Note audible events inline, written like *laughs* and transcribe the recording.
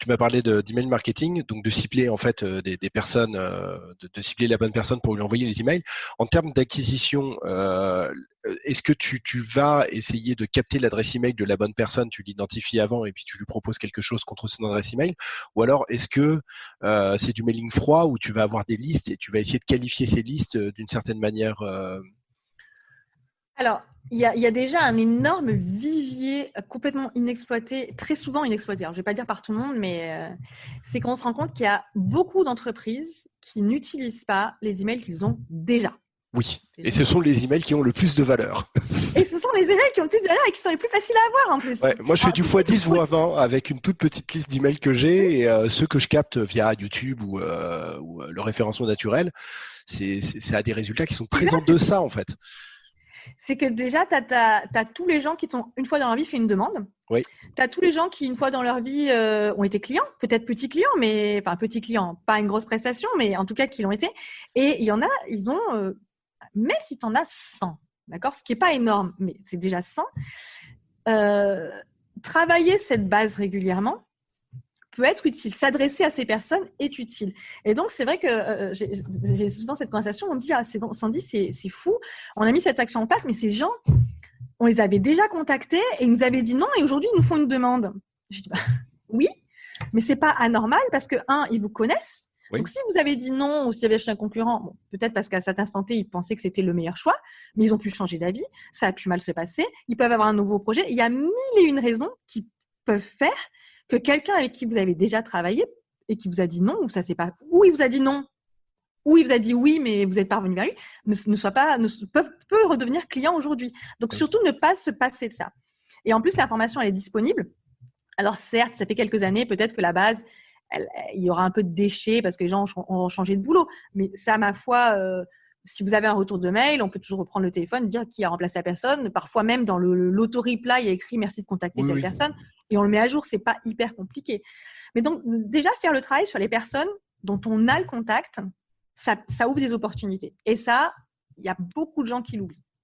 tu m'as parlé d'email marketing, donc de cibler en fait des, personnes, de, cibler la bonne personne pour lui envoyer les emails. En termes d'acquisition, est-ce que tu, tu, vas essayer de capter l'adresse email de la bonne personne, tu l'identifies avant et puis tu lui proposes quelque chose contre son adresse email, ou alors est-ce que c'est du mailing froid où tu vas avoir des listes et tu vas essayer de qualifier ces listes d'une certaine manière alors, il y, a, déjà un énorme vivier complètement inexploité, très souvent inexploité. je ne vais pas dire par tout le monde, mais euh, c'est qu'on se rend compte qu'il y a beaucoup d'entreprises qui n'utilisent pas les emails qu'ils ont déjà. Oui, et ce sont les emails qui ont le plus de valeur. *laughs* et ce sont les emails qui ont le plus de valeur et qui sont les plus faciles à avoir en plus. moi, je fais du x10 ou 20 avec une toute petite liste d'emails que j'ai et euh, ceux que je capte via YouTube ou, euh, le référencement naturel, c'est à des résultats qui sont très en deçà en fait c'est que déjà, tu as, tous les gens qui t'ont, une fois dans leur vie, fait une demande. Oui. Tu as tous les gens qui, une fois dans leur vie, euh, ont été clients, peut-être petits clients, mais enfin petits clients, pas une grosse prestation, mais en tout cas qui l'ont été. Et il y en a, ils ont, euh, même si tu en as 100, d'accord, ce qui n'est pas énorme, mais c'est déjà 100, euh, travailler cette base régulièrement, peut être utile. S'adresser à ces personnes est utile. Et donc, c'est vrai que euh, j'ai souvent cette conversation, on me dit, ah, Sandy, c'est fou, on a mis cette action en place, mais ces gens, on les avait déjà contactés et ils nous avaient dit non, et aujourd'hui, ils nous font une demande. Je dis, bah, *laughs* oui, mais c'est pas anormal parce que, un, ils vous connaissent. Donc, si vous avez dit non ou si vous avez acheté un concurrent, peut-être parce qu'à cet instant T, ils pensaient que c'était le meilleur choix, mais ils ont pu changer d'avis, ça a pu mal se passer, ils peuvent avoir un nouveau projet. Il y a mille et une raisons qui peuvent faire que quelqu'un avec qui vous avez déjà travaillé et qui vous a dit non, ou ça c'est pas, ou il vous a dit non, ou il vous a dit oui, mais vous êtes pas revenu vers lui, ne, soit pas, ne peut, peut redevenir client aujourd'hui. Donc surtout ne pas se passer de ça. Et en plus, l'information elle est disponible. Alors certes, ça fait quelques années, peut-être que la base, il y aura un peu de déchets parce que les gens ont changé de boulot. Mais ça, à ma foi, euh, si vous avez un retour de mail, on peut toujours reprendre le téléphone, dire qui a remplacé la personne. Parfois même dans l'auto-reply, il y a écrit merci de contacter telle personne et on le met à jour. C'est pas hyper compliqué. Mais donc déjà faire le travail sur les personnes dont on a le contact, ça, ouvre des opportunités. Et ça, il y a beaucoup de gens qui l'oublient.